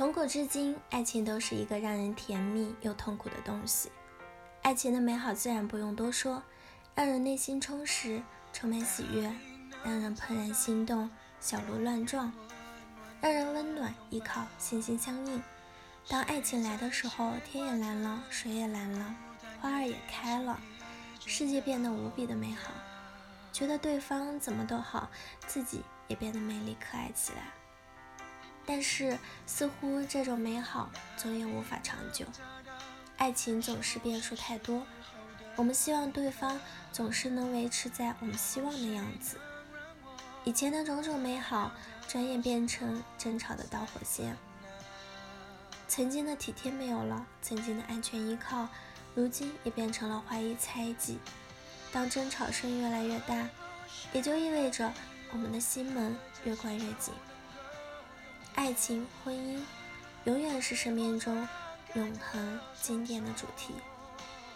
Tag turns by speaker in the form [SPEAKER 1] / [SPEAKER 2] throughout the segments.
[SPEAKER 1] 从古至今，爱情都是一个让人甜蜜又痛苦的东西。爱情的美好自然不用多说，让人内心充实，充满喜悦，让人怦然心动，小鹿乱撞，让人温暖依靠，心心相印。当爱情来的时候，天也蓝了，水也蓝了，花儿也开了，世界变得无比的美好，觉得对方怎么都好，自己也变得美丽可爱起来。但是，似乎这种美好总也无法长久。爱情总是变数太多，我们希望对方总是能维持在我们希望的样子。以前的种种美好，转眼变成争吵的导火线。曾经的体贴没有了，曾经的安全依靠，如今也变成了怀疑猜忌。当争吵声越来越大，也就意味着我们的心门越关越紧。爱情、婚姻，永远是生命中永恒经典的主题。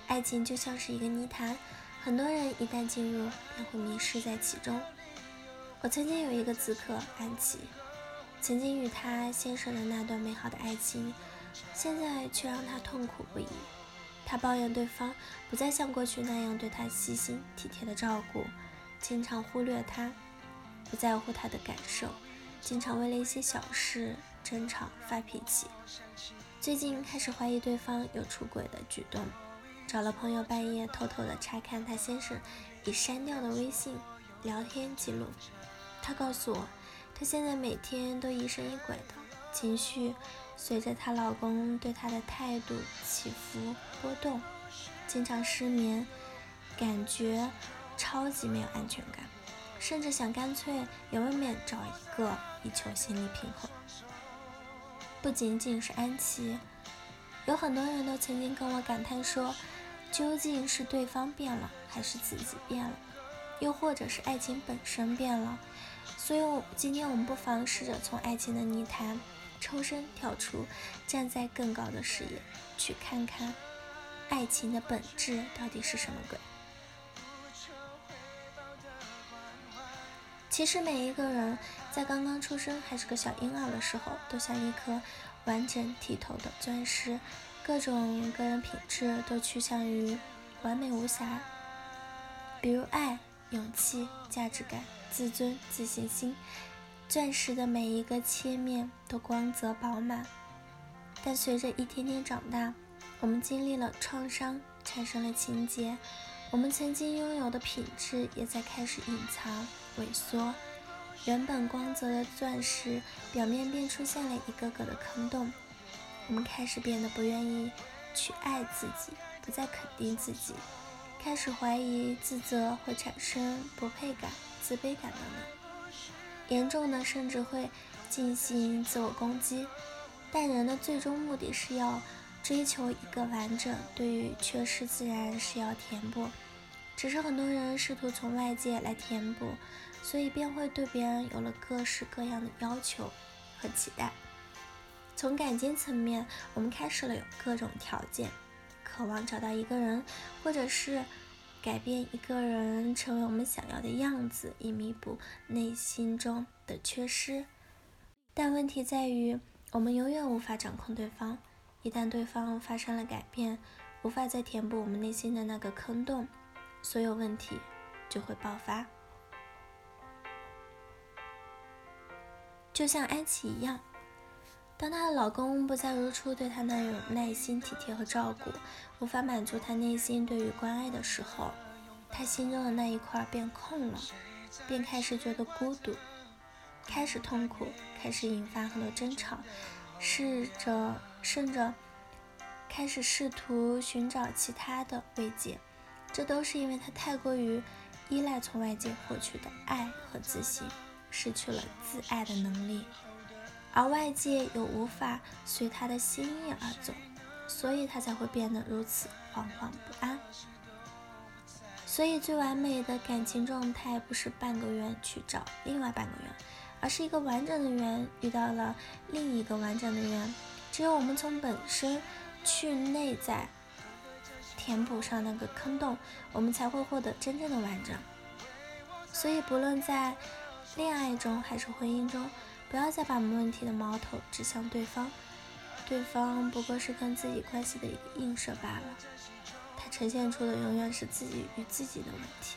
[SPEAKER 1] 爱情就像是一个泥潭，很多人一旦进入，便会迷失在其中。我曾经有一个咨客安琪，曾经与他先生的那段美好的爱情，现在却让他痛苦不已。他抱怨对方不再像过去那样对他细心体贴的照顾，经常忽略他，不在乎他的感受。经常为了一些小事争吵发脾气，最近开始怀疑对方有出轨的举动，找了朋友半夜偷偷的查看他先生已删掉的微信聊天记录。她告诉我，她现在每天都疑神疑鬼的，情绪随着她老公对她的态度起伏波动，经常失眠，感觉超级没有安全感。甚至想干脆也外面找一个以求心理平衡。不仅仅是安琪，有很多人都曾经跟我感叹说，究竟是对方变了，还是自己变了，又或者是爱情本身变了？所以，今天我们不妨试着从爱情的泥潭抽身跳出，站在更高的视野，去看看爱情的本质到底是什么鬼。其实每一个人在刚刚出生还是个小婴儿的时候，都像一颗完整剔透的钻石，各种个人品质都趋向于完美无瑕。比如爱、勇气、价值感、自尊、自信心，钻石的每一个切面都光泽饱满。但随着一天天长大，我们经历了创伤，产生了情结，我们曾经拥有的品质也在开始隐藏。萎缩，原本光泽的钻石表面便出现了一个个的坑洞。我们开始变得不愿意去爱自己，不再肯定自己，开始怀疑、自责，会产生不配感、自卑感等等。严重的甚至会进行自我攻击。但人的最终目的是要追求一个完整，对于缺失自然是要填补。只是很多人试图从外界来填补，所以便会对别人有了各式各样的要求和期待。从感情层面，我们开始了有各种条件，渴望找到一个人，或者是改变一个人成为我们想要的样子，以弥补内心中的缺失。但问题在于，我们永远无法掌控对方。一旦对方发生了改变，无法再填补我们内心的那个坑洞。所有问题就会爆发，就像安琪一样，当她的老公不再如初对她那样耐心、体贴和照顾，无法满足她内心对于关爱的时候，她心中的那一块变空了，便开始觉得孤独，开始痛苦，开始引发很多争吵，试着甚至开始试图寻找其他的慰藉。这都是因为他太过于依赖从外界获取的爱和自信，失去了自爱的能力，而外界又无法随他的心意而走，所以他才会变得如此惶惶不安。所以，最完美的感情状态不是半个圆去找另外半个圆，而是一个完整的圆遇到了另一个完整的圆。只有我们从本身去内在。填补上那个坑洞，我们才会获得真正的完整。所以，不论在恋爱中还是婚姻中，不要再把问题的矛头指向对方，对方不过是跟自己关系的一个映射罢了。他呈现出的永远是自己与自己的问题。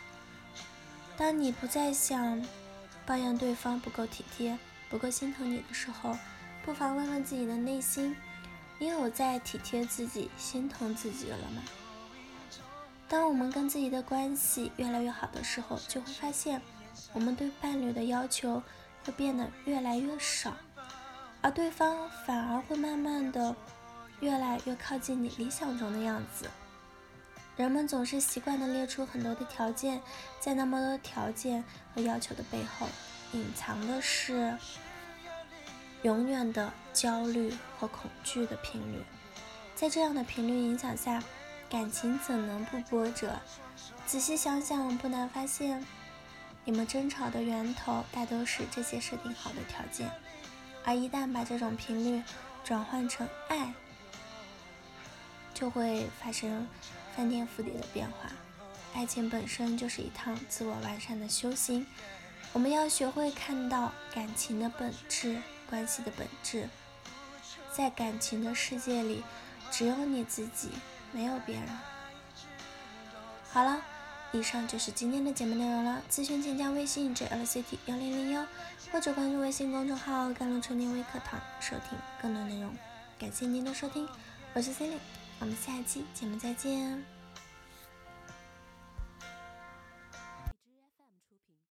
[SPEAKER 1] 当你不再想抱怨对方不够体贴、不够心疼你的时候，不妨问问自己的内心：你有在体贴自己、心疼自己了吗？当我们跟自己的关系越来越好的时候，就会发现，我们对伴侣的要求会变得越来越少，而对方反而会慢慢的越来越靠近你理想中的样子。人们总是习惯的列出很多的条件，在那么多条件和要求的背后，隐藏的是永远的焦虑和恐惧的频率。在这样的频率影响下，感情怎能不波折？仔细想想，不难发现，你们争吵的源头大都是这些设定好的条件。而一旦把这种频率转换成爱，就会发生翻天覆地的变化。爱情本身就是一趟自我完善的修行，我们要学会看到感情的本质、关系的本质。在感情的世界里，只有你自己。没有别人。好了，以上就是今天的节目内容了。咨询请加微信 jlct 幺零零幺，或者关注微信公众号“甘露春天微课堂”收听更多内容。感谢您的收听，我是 c e l i n e 我们下期节目再见。